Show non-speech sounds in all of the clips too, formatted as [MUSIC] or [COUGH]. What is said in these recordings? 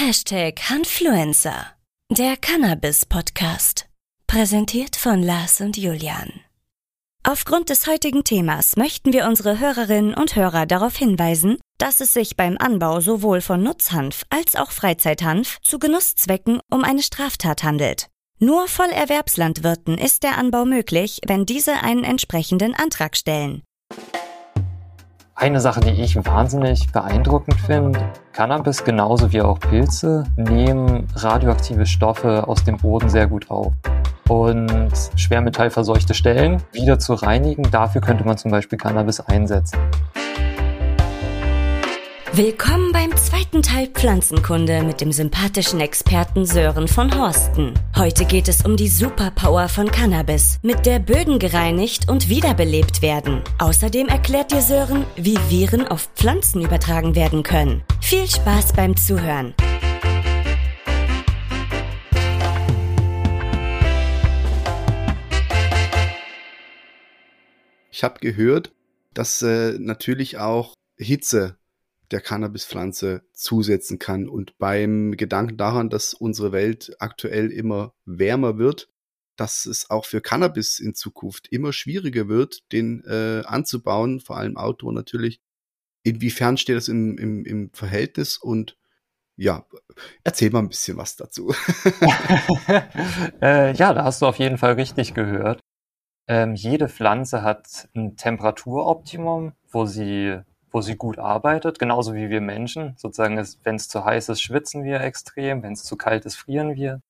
Hashtag Hanfluencer, der Cannabis-Podcast. Präsentiert von Lars und Julian. Aufgrund des heutigen Themas möchten wir unsere Hörerinnen und Hörer darauf hinweisen, dass es sich beim Anbau sowohl von Nutzhanf als auch Freizeithanf zu Genusszwecken um eine Straftat handelt. Nur Vollerwerbslandwirten ist der Anbau möglich, wenn diese einen entsprechenden Antrag stellen. Eine Sache, die ich wahnsinnig beeindruckend finde, Cannabis genauso wie auch Pilze nehmen radioaktive Stoffe aus dem Boden sehr gut auf. Und schwermetallverseuchte Stellen wieder zu reinigen, dafür könnte man zum Beispiel Cannabis einsetzen. Willkommen beim zweiten Teil Pflanzenkunde mit dem sympathischen Experten Sören von Horsten. Heute geht es um die Superpower von Cannabis, mit der Böden gereinigt und wiederbelebt werden. Außerdem erklärt dir Sören, wie Viren auf Pflanzen übertragen werden können. Viel Spaß beim Zuhören. Ich habe gehört, dass äh, natürlich auch Hitze der Cannabispflanze zusetzen kann. Und beim Gedanken daran, dass unsere Welt aktuell immer wärmer wird, dass es auch für Cannabis in Zukunft immer schwieriger wird, den äh, anzubauen, vor allem Outdoor natürlich. Inwiefern steht das im, im, im Verhältnis und ja, erzähl mal ein bisschen was dazu. [LAUGHS] äh, ja, da hast du auf jeden Fall richtig gehört. Ähm, jede Pflanze hat ein Temperaturoptimum, wo sie wo sie gut arbeitet, genauso wie wir Menschen. Sozusagen, wenn es zu heiß ist, schwitzen wir extrem, wenn es zu kalt ist, frieren wir.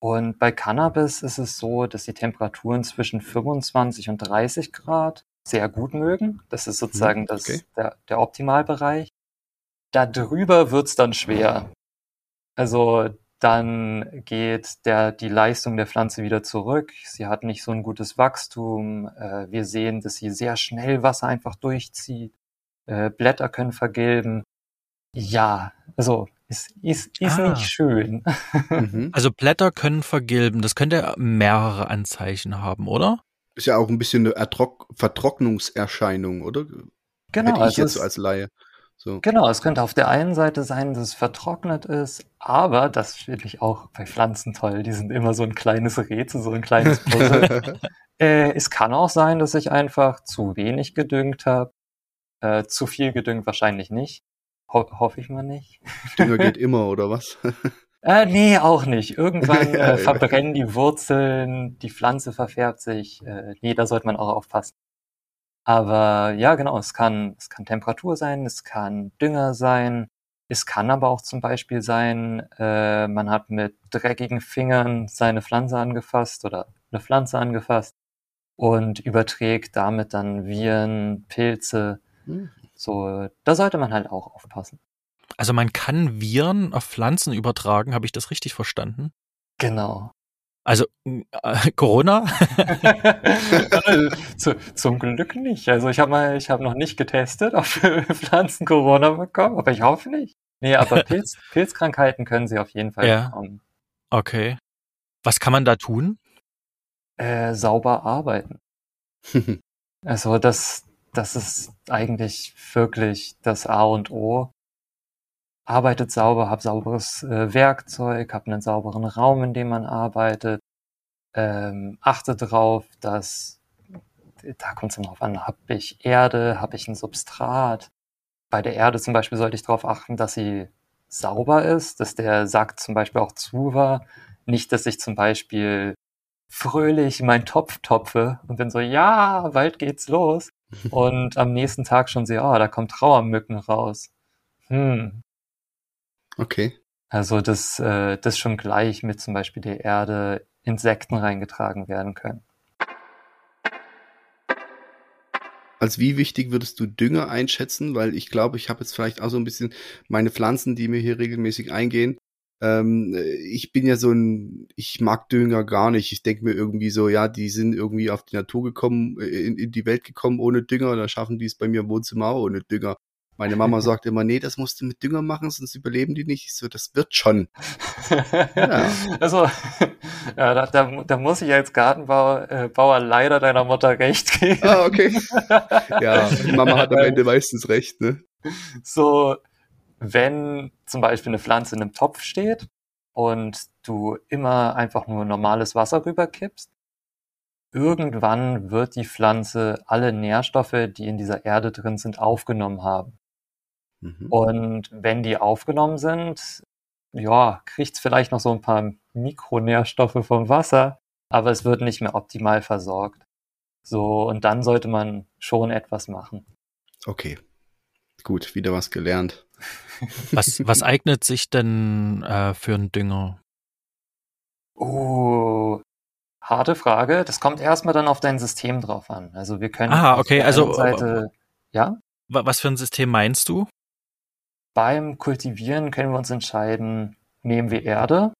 Und bei Cannabis ist es so, dass die Temperaturen zwischen 25 und 30 Grad sehr gut mögen. Das ist sozusagen mhm, okay. das, der, der Optimalbereich. Darüber wird's dann schwer. Also dann geht der, die Leistung der Pflanze wieder zurück. Sie hat nicht so ein gutes Wachstum. Äh, wir sehen, dass sie sehr schnell Wasser einfach durchzieht äh, Blätter können vergilben. Ja, also ist, ist, ist ah. nicht schön. [LAUGHS] Mhm. Also Blätter können vergilben, das könnte mehrere Anzeichen haben, oder? Ist ja auch ein bisschen eine Ertrock Vertrocknungserscheinung, oder? Genau. Hätte ich also jetzt so als Laie. So. Genau, es könnte auf der einen Seite sein, dass es vertrocknet ist, aber das finde ich auch bei Pflanzen toll. Die sind immer so ein kleines Rätsel, so ein kleines [LAUGHS] Puzzle. äh, es kann auch sein, dass ich einfach zu wenig gedüngt habe äh, zu viel gedüngt wahrscheinlich nicht. Ho hoffe ich mal nicht. [LAUGHS] Dünger geht [LAUGHS] immer, oder was? Äh, nee, auch nicht. Irgendwann [LAUGHS] äh, verbrennen die Wurzeln, die Pflanze verfärbt sich. Äh, nee, da sollte man auch aufpassen. Aber ja, genau, es kann, es kann Temperatur sein, es kann Dünger sein, es kann aber auch zum Beispiel sein, äh, man hat mit dreckigen Fingern seine Pflanze angefasst oder eine Pflanze angefasst und überträgt damit dann Viren, Pilze. So, da sollte man halt auch aufpassen. Also man kann Viren auf Pflanzen übertragen, habe ich das richtig verstanden? Genau. Also äh, Corona? [LAUGHS] Zu, zum Glück nicht. Also ich habe mal, ich habe noch nicht getestet, ob [LAUGHS] Pflanzen Corona bekommen, aber ich hoffe nicht. Nee, aber [LAUGHS] Pilz, Pilzkrankheiten können sie auf jeden Fall ja. bekommen. Okay. Was kann man da tun? Äh, sauber arbeiten. also das, das ist eigentlich wirklich das A und O. Arbeitet sauber, hab sauberes äh, Werkzeug, hab einen sauberen Raum, in dem man arbeitet. Ähm, achte darauf, dass, da kommt es immer drauf an, habe ich Erde, habe ich ein Substrat. Bei der Erde zum Beispiel sollte ich darauf achten, dass sie sauber ist, dass der Sack zum Beispiel auch zu war. Nicht, dass ich zum Beispiel fröhlich meinen Topf topfe und bin so, ja, bald geht's los und am nächsten Tag schon sehe, oh, da kommt Trauermücken raus. Hm. Okay. Also, dass, äh, das schon gleich mit zum Beispiel der Erde Insekten reingetragen werden können. Als wie wichtig würdest du Dünger einschätzen? Weil ich glaube, ich habe jetzt vielleicht auch so ein bisschen meine Pflanzen, die mir hier regelmäßig eingehen, ähm, ich bin ja so ein, ich mag Dünger gar nicht. Ich denke mir irgendwie so, ja, die sind irgendwie auf die Natur gekommen, äh, in, in die Welt gekommen ohne Dünger, dann schaffen die es bei mir im Wohnzimmer auch ohne Dünger. Meine Mama [LAUGHS] sagt immer, nee, das musst du mit Dünger machen, sonst überleben die nicht. Ich so, das wird schon. ja. [LAUGHS] Also, [LAUGHS] ja, da, da, da muss ich als Gartenbauer äh, Bauer leider deiner Mutter recht geben. Ah, okay. Ja, Mama hat am Ende meistens recht, ne? So, wenn zum Beispiel eine Pflanze in einem Topf steht und du immer einfach nur normales Wasser rüberkippst, irgendwann wird die Pflanze alle Nährstoffe, die in dieser Erde drin sind, aufgenommen haben. Mhm. Und wenn die aufgenommen sind, ja, kriegt es vielleicht noch so ein paar Mikronährstoffe vom Wasser, aber es wird nicht mehr optimal versorgt. So, und dann sollte man schon etwas machen. Okay. Gut, wieder was gelernt. Was, was [LAUGHS] eignet sich denn äh, für einen Dünger? Oh, harte Frage. Das kommt erstmal dann auf dein System drauf an. Also wir können. Ah, okay, also. Seite, ja? Was für ein System meinst du? Beim Kultivieren können wir uns entscheiden, nehmen wir Erde.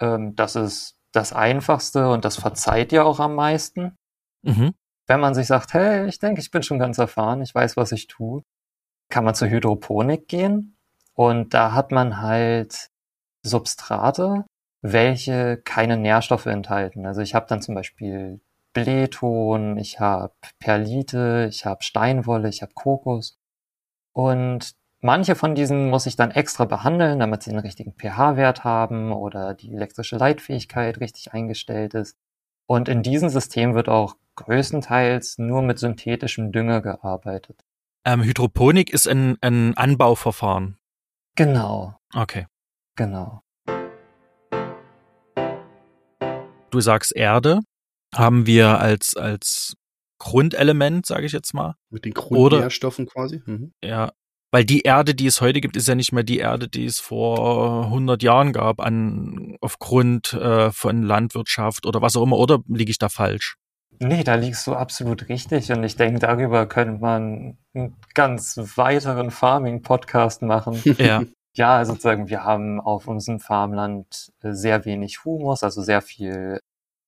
Ähm, das ist das Einfachste und das verzeiht ja auch am meisten. Mhm. Wenn man sich sagt, hey, ich denke, ich bin schon ganz erfahren, ich weiß, was ich tue, kann man zur Hydroponik gehen und da hat man halt Substrate, welche keine Nährstoffe enthalten. Also ich habe dann zum Beispiel Blähton, ich habe Perlite, ich habe Steinwolle, ich habe Kokos und Manche von diesen muss ich dann extra behandeln, damit sie den richtigen pH-Wert haben oder die elektrische Leitfähigkeit richtig eingestellt ist. Und in diesem System wird auch größtenteils nur mit synthetischem Dünger gearbeitet. Ähm, Hydroponik ist ein, ein Anbauverfahren. Genau. Okay. Genau. Du sagst Erde. Haben wir als, als Grundelement, sage ich jetzt mal. Mit den Grundnährstoffen quasi. Mhm. Ja, weil die Erde, die es heute gibt, ist ja nicht mehr die Erde, die es vor 100 Jahren gab, an, aufgrund äh, von Landwirtschaft oder was auch immer. Oder liege ich da falsch? Nee, da liegst du absolut richtig. Und ich denke, darüber könnte man einen ganz weiteren Farming-Podcast machen. [LAUGHS] Ja. Ja, sozusagen, wir haben auf unserem Farmland äh, sehr wenig Humus, also sehr viel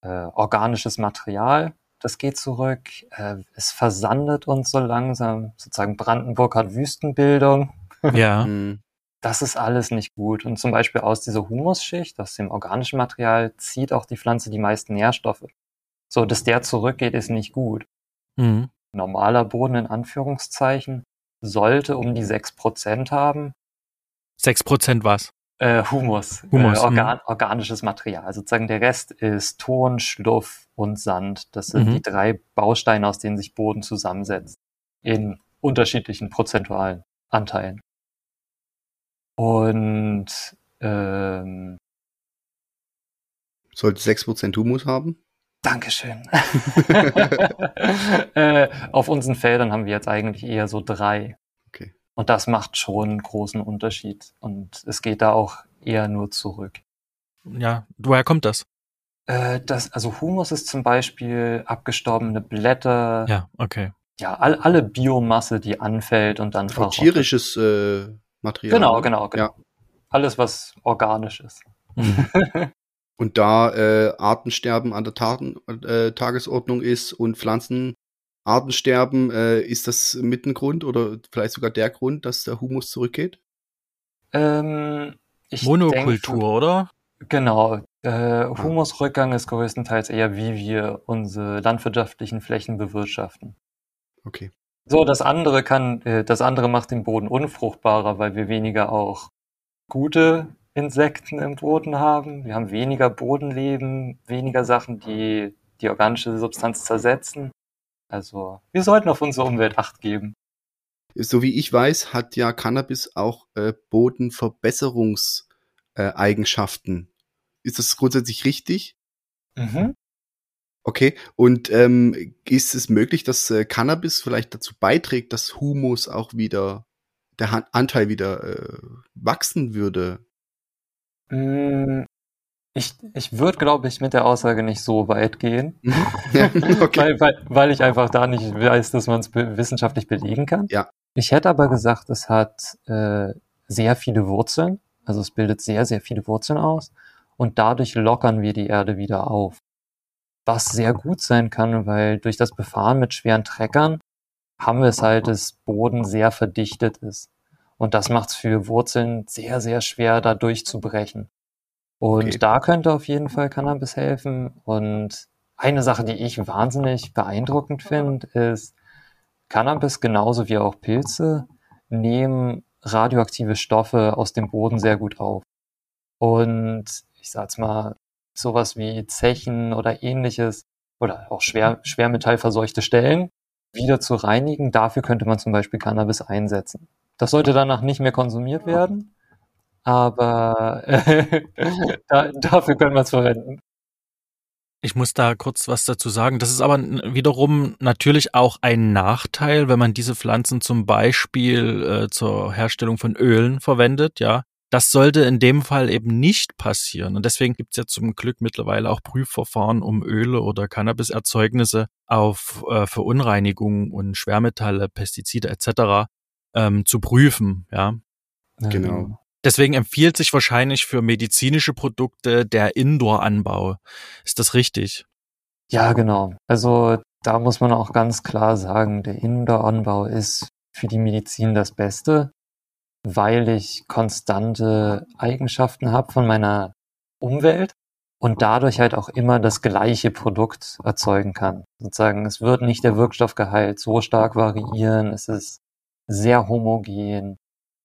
äh, organisches Material das geht zurück. Äh, es versandet uns so langsam. Sozusagen Brandenburg hat Wüstenbildung. [LAUGHS] Ja. Mhm. das ist alles nicht gut. Und zum Beispiel aus dieser Humusschicht, aus dem organischen Material, zieht auch die Pflanze die meisten Nährstoffe. So, dass der zurückgeht, ist nicht gut. Mhm. Normaler Boden in Anführungszeichen sollte um die sechs Prozent haben. Sechs Prozent was? Äh, Humus, Humus äh, organ organisches Material. Sozusagen der Rest ist Ton, Schluff und Sand. Das sind mhm. die drei Bausteine, aus denen sich Boden zusammensetzt. In unterschiedlichen prozentualen Anteilen. Und ähm, sollte 6% Humus haben? Dankeschön. [LAUGHS] äh, auf unseren Feldern haben wir jetzt eigentlich eher so drei. Und das macht schon einen großen Unterschied. Und es geht da auch eher nur zurück. Ja, woher kommt das? Äh, das also Humus ist zum Beispiel abgestorbene Blätter. Ja, okay. Ja, all, alle Biomasse, die anfällt und dann Auch tierisches äh, Material. Genau, ne? genau, genau. Ja. Alles, was organisch ist. Mhm. [LAUGHS] und da äh, Artensterben an der Taten, äh, Tagesordnung ist und Pflanzen Artensterben, äh, ist das mit ein Grund oder vielleicht sogar der Grund, dass der Humus zurückgeht? Ähm, Monokultur, denke, oder? Genau. Äh, Humusrückgang ist größtenteils eher, wie wir unsere landwirtschaftlichen Flächen bewirtschaften. Okay. So, das andere kann, äh, das andere macht den Boden unfruchtbarer, weil wir weniger auch gute Insekten im Boden haben. Wir haben weniger Bodenleben, weniger Sachen, die die organische Substanz zersetzen. Also wir sollten auf unsere Umwelt acht geben. So wie ich weiß, hat ja Cannabis auch äh, Bodenverbesserungseigenschaften. Ist das grundsätzlich richtig? Mhm. Okay, und ähm, ist es möglich, dass äh, Cannabis vielleicht dazu beiträgt, dass Humus auch wieder, der Han Anteil wieder äh, wachsen würde? Mm, ich, ich würde, glaube ich, mit der Aussage nicht so weit gehen, [LAUGHS] mhm. okay. weil, weil, weil ich einfach da nicht weiß, dass man es be wissenschaftlich belegen kann. Ja. Ich hätte aber gesagt, es hat äh, sehr viele Wurzeln, also es bildet sehr, sehr viele Wurzeln aus und dadurch lockern wir die Erde wieder auf. Was sehr gut sein kann, weil durch das Befahren mit schweren Treckern haben wir es halt, dass Boden sehr verdichtet ist. Und das macht es für Wurzeln sehr, sehr schwer, da durchzubrechen. Und okay. da könnte auf jeden Fall Cannabis helfen. Und eine Sache, die ich wahnsinnig beeindruckend finde, ist, Cannabis genauso wie auch Pilze nehmen radioaktive Stoffe aus dem Boden sehr gut auf. Und ich sag's mal, sowas wie Zechen oder ähnliches oder auch schwer, schwermetallverseuchte Stellen wieder zu reinigen, dafür könnte man zum Beispiel Cannabis einsetzen. Das sollte danach nicht mehr konsumiert werden, aber [LAUGHS] da, dafür können wir es verwenden. Ich muss da kurz was dazu sagen. Das ist aber wiederum natürlich auch ein Nachteil, wenn man diese Pflanzen zum Beispiel äh, zur Herstellung von Ölen verwendet, ja. Das sollte in dem Fall eben nicht passieren. Und deswegen gibt es ja zum Glück mittlerweile auch Prüfverfahren, um Öle oder Cannabiserzeugnisse auf äh, Verunreinigungen und Schwermetalle, Pestizide etc. Ähm, zu prüfen. Ja. Genau. Deswegen empfiehlt sich wahrscheinlich für medizinische Produkte der Indoor-Anbau. Ist das richtig? Ja, genau. Also da muss man auch ganz klar sagen, der Indoor-Anbau ist für die Medizin das Beste, weil ich konstante Eigenschaften habe von meiner Umwelt und dadurch halt auch immer das gleiche Produkt erzeugen kann. Sozusagen, es wird nicht der Wirkstoffgehalt so stark variieren, es ist sehr homogen,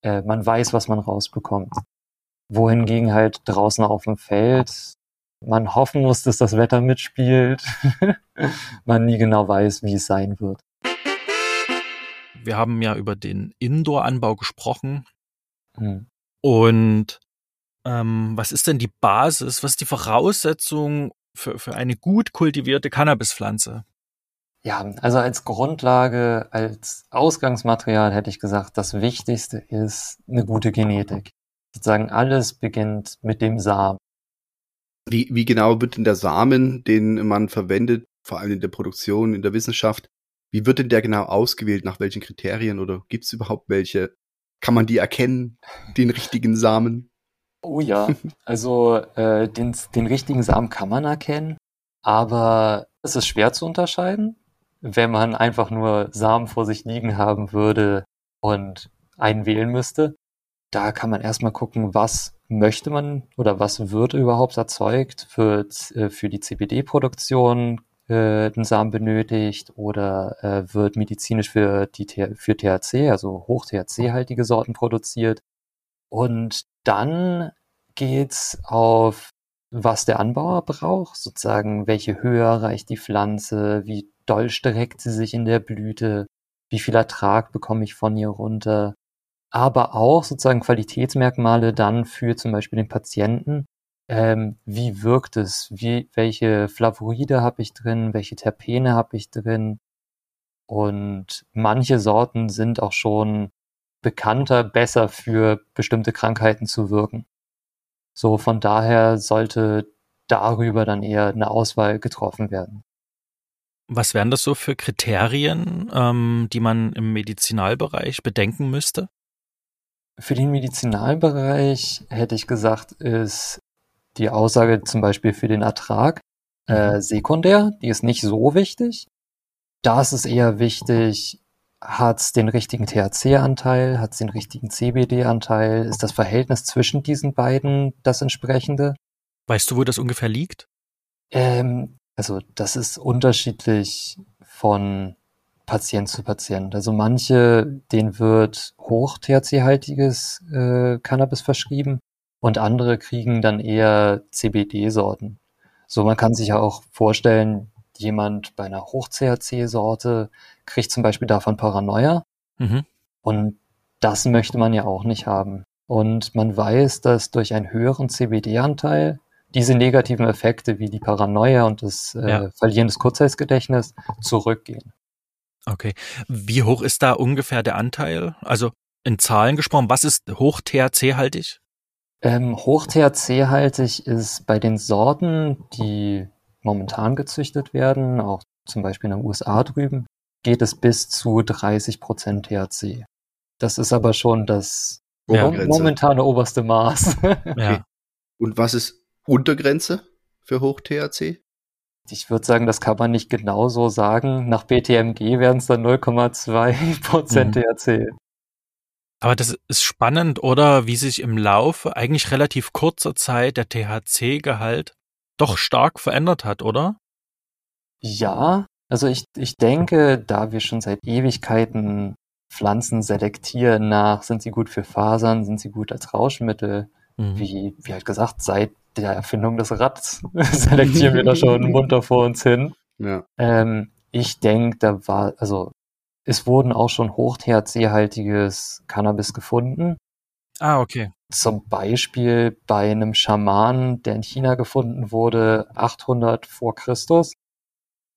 äh, man weiß, was man rausbekommt. Wohingegen halt draußen auf dem Feld man hoffen muss, dass das Wetter mitspielt, [LAUGHS] man nie genau weiß, wie es sein wird. Wir haben ja über den Indoor-Anbau gesprochen. Hm. Und ähm, was ist denn die Basis, was ist die Voraussetzung für, für eine gut kultivierte Cannabispflanze? Ja, also als Grundlage, als Ausgangsmaterial hätte ich gesagt, das Wichtigste ist eine gute Genetik. Sozusagen alles beginnt mit dem Samen. Wie, wie genau wird denn der Samen, den man verwendet, vor allem in der Produktion, in der Wissenschaft, wie wird denn der genau ausgewählt? Nach welchen Kriterien oder gibt es überhaupt welche? Kann man die erkennen, den richtigen Samen? Oh ja, also äh, den, den richtigen Samen kann man erkennen, aber es ist schwer zu unterscheiden wenn man einfach nur Samen vor sich liegen haben würde und einen wählen müsste. Da kann man erstmal gucken, was möchte man oder was wird überhaupt erzeugt für, äh, für die CBD-Produktion äh, ein Samen benötigt oder äh, wird medizinisch für, die, für THC, also hoch-THC-haltige Sorten produziert. Und dann geht's auf was der Anbauer braucht, sozusagen welche Höhe erreicht die Pflanze, wie doll streckt sie sich in der Blüte, wie viel Ertrag bekomme ich von ihr runter, aber auch sozusagen Qualitätsmerkmale dann für zum Beispiel den Patienten. Ähm, wie wirkt es? Wie, welche Flavoide habe ich drin? Welche Terpene habe ich drin? Und manche Sorten sind auch schon bekannter, besser für bestimmte Krankheiten zu wirken. So, von daher sollte darüber dann eher eine Auswahl getroffen werden. Was wären das so für Kriterien, ähm, die man im Medizinalbereich bedenken müsste? Für den Medizinalbereich hätte ich gesagt, ist die Aussage zum Beispiel für den Ertrag äh, mhm. sekundär, die ist nicht so wichtig. Da ist es eher wichtig, hat es den richtigen THC-Anteil, hat es den richtigen CBD-Anteil, ist das Verhältnis zwischen diesen beiden das entsprechende? Weißt du, wo das ungefähr liegt? Ähm, also das ist unterschiedlich von Patient zu Patient. Also manche, denen wird hoch THC-haltiges äh, Cannabis verschrieben und andere kriegen dann eher CBD-Sorten. So, man kann sich ja auch vorstellen, jemand bei einer Hoch-THC-Sorte kriegt zum Beispiel davon Paranoia. Mhm. Und das möchte man ja auch nicht haben. Und man weiß, dass durch einen höheren CBD-Anteil diese negativen Effekte wie die Paranoia und das äh, ja. Verlieren des Kurzzeitgedächtnisses zurückgehen. Okay. Wie hoch ist da ungefähr der Anteil? Also in Zahlen gesprochen, was ist hoch THC-haltig? Ähm, hoch THC-haltig ist bei den Sorten, die momentan gezüchtet werden, auch zum Beispiel in den USA drüben, geht es bis zu 30 Prozent THC. Das ist aber schon das ja, momentane oberste Maß. [LAUGHS] okay. Ja. Und was ist Untergrenze für Hoch-THC? Ich würde sagen, das kann man nicht genau so sagen. Nach BTMG wären es dann 0,2 Prozent mhm. THC. Aber das ist spannend, oder? Wie sich im Laufe eigentlich relativ kurzer Zeit der THC-Gehalt doch stark verändert hat, oder? Ja, also ich, ich denke, da wir schon seit Ewigkeiten Pflanzen selektieren nach, sind sie gut für Fasern, sind sie gut als Rauschmittel. Mhm. Wie, wie halt gesagt, seit der Erfindung des Rads [LAUGHS] selektieren wir da schon [LAUGHS] munter vor uns hin. Ja. Ähm, ich denke, da war, also es wurden auch schon hoch-THC-haltiges Cannabis gefunden. Ah, okay. Zum Beispiel bei einem Schamanen, der in China gefunden wurde, 800 vor Christus.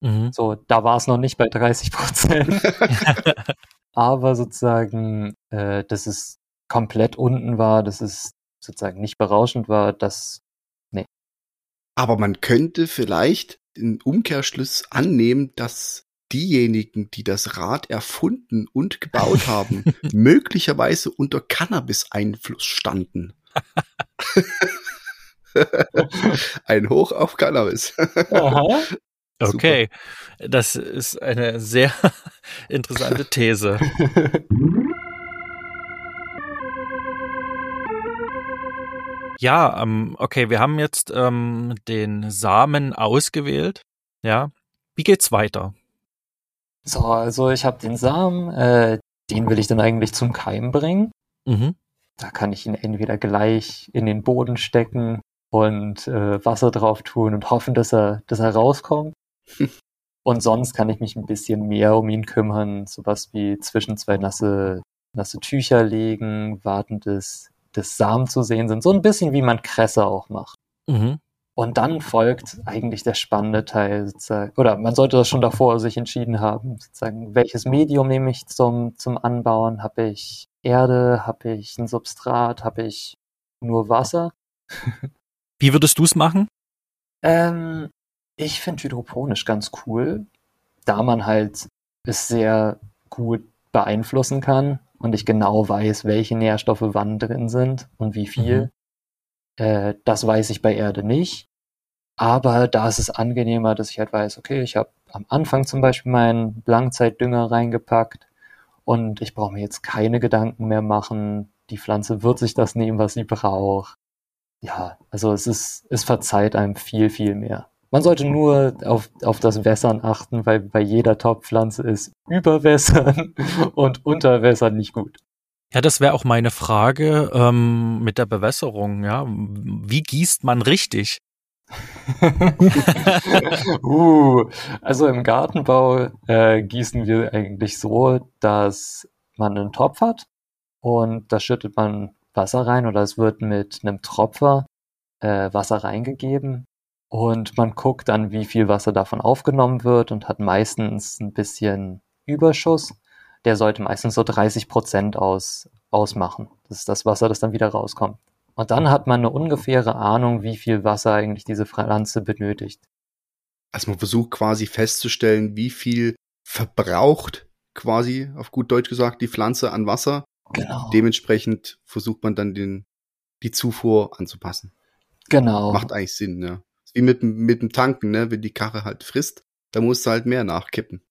Mhm. So, da war es noch nicht bei 30 Prozent. [LAUGHS] Aber sozusagen, äh, dass es komplett unten war, dass es sozusagen nicht berauschend war, das Aber man könnte vielleicht den Umkehrschluss annehmen, dass diejenigen, die das Rad erfunden und gebaut haben, [LAUGHS] möglicherweise unter Cannabis-Einfluss standen. [LAUGHS] Ein Hoch auf Cannabis. Aha. Okay, das ist eine sehr [LAUGHS] interessante These. Ja, ähm, okay, wir haben jetzt ähm, den Samen ausgewählt. Ja, wie geht's weiter? So, also ich habe den Samen, äh, den will ich dann eigentlich zum Keim bringen. Mhm. Da kann ich ihn entweder gleich in den Boden stecken und äh, Wasser drauf tun und hoffen, dass er, dass er rauskommt. [LAUGHS] und sonst kann ich mich ein bisschen mehr um ihn kümmern, sowas wie zwischen zwei nasse, nasse Tücher legen, warten, bis, bis Samen zu sehen sind. So ein bisschen wie man Kresse auch macht. Mhm. Und dann folgt eigentlich der spannende Teil sozusagen, oder man sollte das schon davor sich entschieden haben, sozusagen, welches Medium nehme ich zum, zum Anbauen? Habe ich Erde? Habe ich ein Substrat? Habe ich nur Wasser? [LAUGHS] Wie würdest du es machen? Ähm, ich finde hydroponisch ganz cool, da man halt es sehr gut beeinflussen kann und ich genau weiß, welche Nährstoffe wann drin sind und wie viel. Äh, das weiß ich bei Erde nicht. Aber da ist es angenehmer, dass ich halt weiß, okay, ich habe am Anfang zum Beispiel meinen Langzeitdünger reingepackt und ich brauche mir jetzt keine Gedanken mehr machen. Die Pflanze wird sich das nehmen, was sie braucht. Ja, also es ist, es verzeiht einem viel, viel mehr. Man sollte nur auf, auf das Wässern achten, weil bei jeder Topfpflanze ist Überwässern [LAUGHS] und Unterwässern nicht gut. Ja, das wäre auch meine Frage ähm, mit der Bewässerung. Ja, wie gießt man richtig? [LAUGHS] uh, also im Gartenbau äh, gießen wir eigentlich so, dass man einen Topf hat und da schüttet man Wasser rein oder es wird mit einem Tropfer äh, Wasser reingegeben und man guckt dann, wie viel Wasser davon aufgenommen wird und hat meistens ein bisschen Überschuss. Der sollte meistens so 30 Prozent aus, ausmachen. Das ist das Wasser, das dann wieder rauskommt. Und dann hat man eine ungefähre Ahnung, wie viel Wasser eigentlich diese Pflanze benötigt. Also man versucht quasi festzustellen, wie viel verbraucht quasi, auf gut Deutsch gesagt, die Pflanze an Wasser. Genau. Dementsprechend versucht man dann den, die Zufuhr anzupassen. Genau. Macht eigentlich Sinn, ja. Wie mit, dem- mit dem Tanken, ne? Wenn die Karre halt frisst, da musst du halt mehr nachkippen.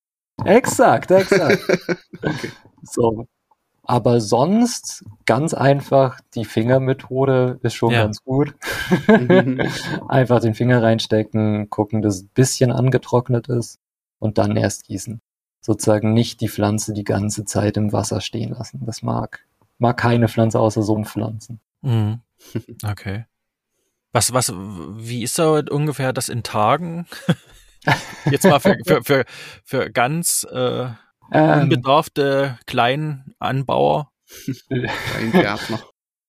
Exakt, exakt. [LAUGHS] Okay. So. Aber sonst ganz einfach, die Fingermethode ist schon Ja. ganz gut. Mhm. [LAUGHS] einfach den Finger reinstecken, gucken, dass es ein bisschen angetrocknet ist und dann erst gießen. Sozusagen nicht die Pflanze die ganze Zeit im Wasser stehen lassen. Das mag, mag keine Pflanze außer Sumpfpflanzen. Mhm. Okay. Was, was, wie ist da ungefähr das in Tagen? [LAUGHS] Jetzt mal für, für, für, für ganz äh, Ähm, unbedarfte Kleinanbauer. [LAUGHS]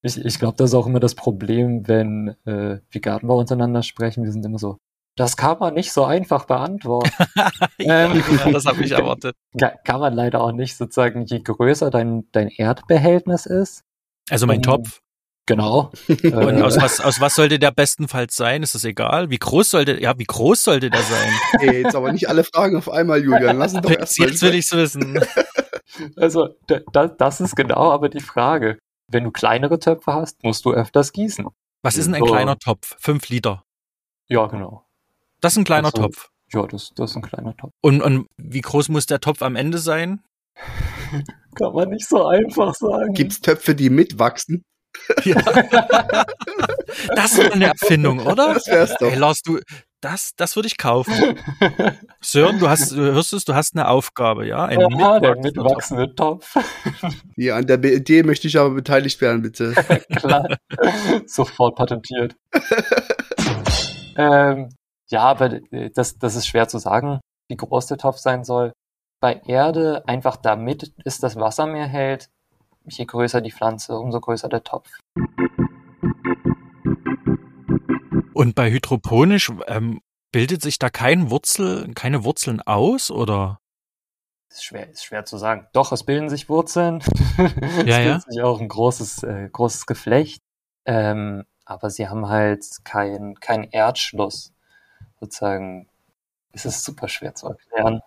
Ich ich glaube, das ist auch immer das Problem, wenn äh, wir Gartenbau untereinander sprechen. Wir sind immer so, das kann man nicht so einfach beantworten. [LAUGHS] Ähm, ja, das habe ich erwartet. Ka- kann man leider auch nicht sozusagen, je größer dein, dein Erdbehältnis ist. Also mein Um, Topf. Genau. [LAUGHS] Und äh, aus was, aus was sollte der bestenfalls sein? Ist das egal? Wie groß sollte, ja, wie groß sollte der sein? [LAUGHS] Ey, jetzt aber nicht alle Fragen auf einmal, Julian. Lass uns doch Jetzt, erstmal. jetzt will ich's wissen. [LAUGHS] also, da, da, das ist genau aber die Frage. Wenn du kleinere Töpfe hast, musst du öfters gießen. Was ist denn ein So. kleiner Topf? Fünf Liter. Ja, genau. Das ist ein kleiner Also- Topf. Ja, das, das ist ein kleiner Topf. Und, und wie groß muss der Topf am Ende sein? Kann man nicht so einfach sagen. Gibt's Töpfe, die mitwachsen? Ja. [LAUGHS] Das ist eine Erfindung, oder? Das wär's doch. Hey, Lars, du, Das, das würde ich kaufen. Sören, du hast, du hörst es, du hast eine Aufgabe, ja? Ein ja, der mitwachsende Topf. Ja, an der Idee möchte ich aber beteiligt werden, bitte. [LAUGHS] Klar. Sofort patentiert. [LAUGHS] ähm, ja, aber das, das ist schwer zu sagen, wie groß der Topf sein soll. Bei Erde, einfach damit es das Wasser mehr hält, je größer die Pflanze, umso größer der Topf. Und bei hydroponisch ähm, bildet sich da kein Wurzel, keine Wurzeln aus oder? Ist schwer, ist schwer zu sagen. Doch, es bilden sich Wurzeln. [LAUGHS] es ja, bildet sich auch ein großes, äh, großes Geflecht. Ähm, aber sie haben halt kein, kein Erdschluss. Sozusagen, es ist super schwer zu erklären.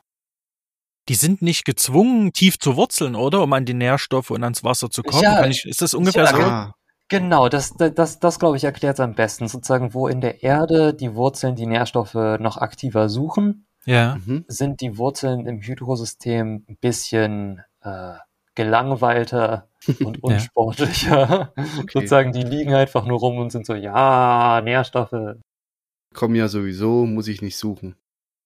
Die sind nicht gezwungen, tief zu wurzeln, oder? Um an die Nährstoffe und ans Wasser zu kommen. Ja, ich, ist das ungefähr ja, so? Ah. Genau, das, das, das, das glaube ich, erklärt es am besten. Sozusagen, wo in der Erde die Wurzeln die Nährstoffe noch aktiver suchen, ja. Mhm. sind die Wurzeln im Hydrosystem ein bisschen äh, gelangweilter [LAUGHS] und unsportlicher. ja. okay. Sozusagen, die liegen einfach nur rum und sind so, ja, Nährstoffe. Kommen ja sowieso, muss ich nicht suchen.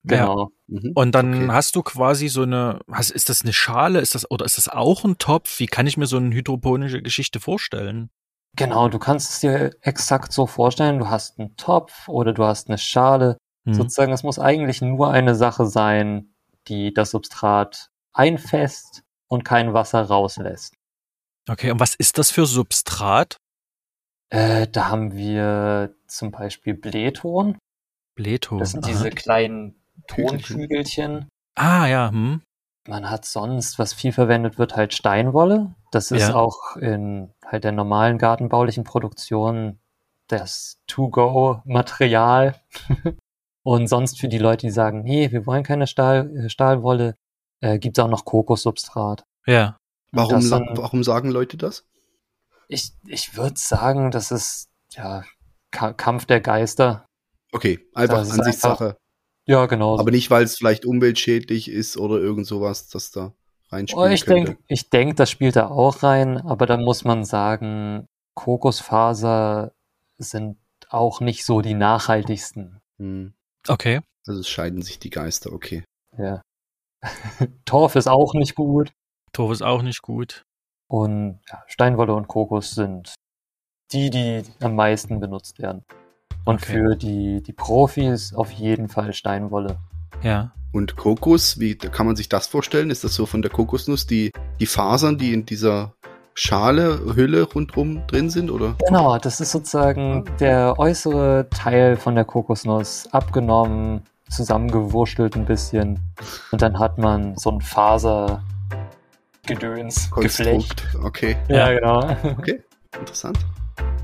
Genau. Ja. Mhm. Und dann okay. hast du quasi so eine, hast, ist das eine Schale, ist das, oder ist das auch ein Topf? Wie kann ich mir so eine hydroponische Geschichte vorstellen? Genau, du kannst es dir exakt so vorstellen, du hast einen Topf oder du hast eine Schale. Mhm. Sozusagen, es muss eigentlich nur eine Sache sein, die das Substrat einfasst und kein Wasser rauslässt. Okay, und was ist das für Substrat? Äh, da haben wir zum Beispiel Blähton. Blähton. Das sind diese kleinen Tonkügelchen. Ah, ja. Hm. Man hat sonst, was viel verwendet wird, halt Steinwolle. Das ist ja. auch in halt der normalen gartenbaulichen Produktion das To-Go-Material. [LAUGHS] Und sonst für die Leute, die sagen, nee, wir wollen keine Stahl, äh, Stahlwolle, äh, gibt es auch noch Kokossubstrat. Ja. Warum, sind, warum sagen Leute das? Ich, ich würde sagen, das ist ja Kampf der Geister. Okay, einfach Ansichtssache. Ja, genau. Aber nicht, weil es vielleicht umweltschädlich ist oder irgend sowas, das da reinspielt. oh, ich könnte. Denk, ich denke, das spielt da auch rein, aber dann muss man sagen, Kokosfaser sind auch nicht so die nachhaltigsten. Hm. Okay. Also es scheiden sich die Geister, okay. Ja. [LAUGHS] Torf ist auch nicht gut. Torf ist auch nicht gut. Und ja, Steinwolle und Kokos sind die, die am meisten benutzt werden. Und okay. für die, die Profis auf jeden Fall Steinwolle. Ja. Und Kokos, wie kann man sich das vorstellen? Ist das so von der Kokosnuss die, die Fasern, die in dieser Schale, Hülle rundherum drin sind, oder? Genau, das ist sozusagen der äußere Teil von der Kokosnuss abgenommen, zusammengewurschtelt ein bisschen. Und dann hat man so ein Fasergedöns, Geflecht. Okay. Ja, genau. Okay, interessant.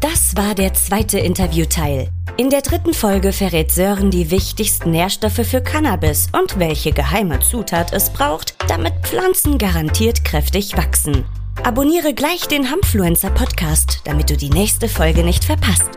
Das war der zweite Interviewteil. In der dritten Folge verrät Sören die wichtigsten Nährstoffe für Cannabis und welche geheime Zutat es braucht, damit Pflanzen garantiert kräftig wachsen. Abonniere gleich den Hamfluencer Podcast, damit du die nächste Folge nicht verpasst.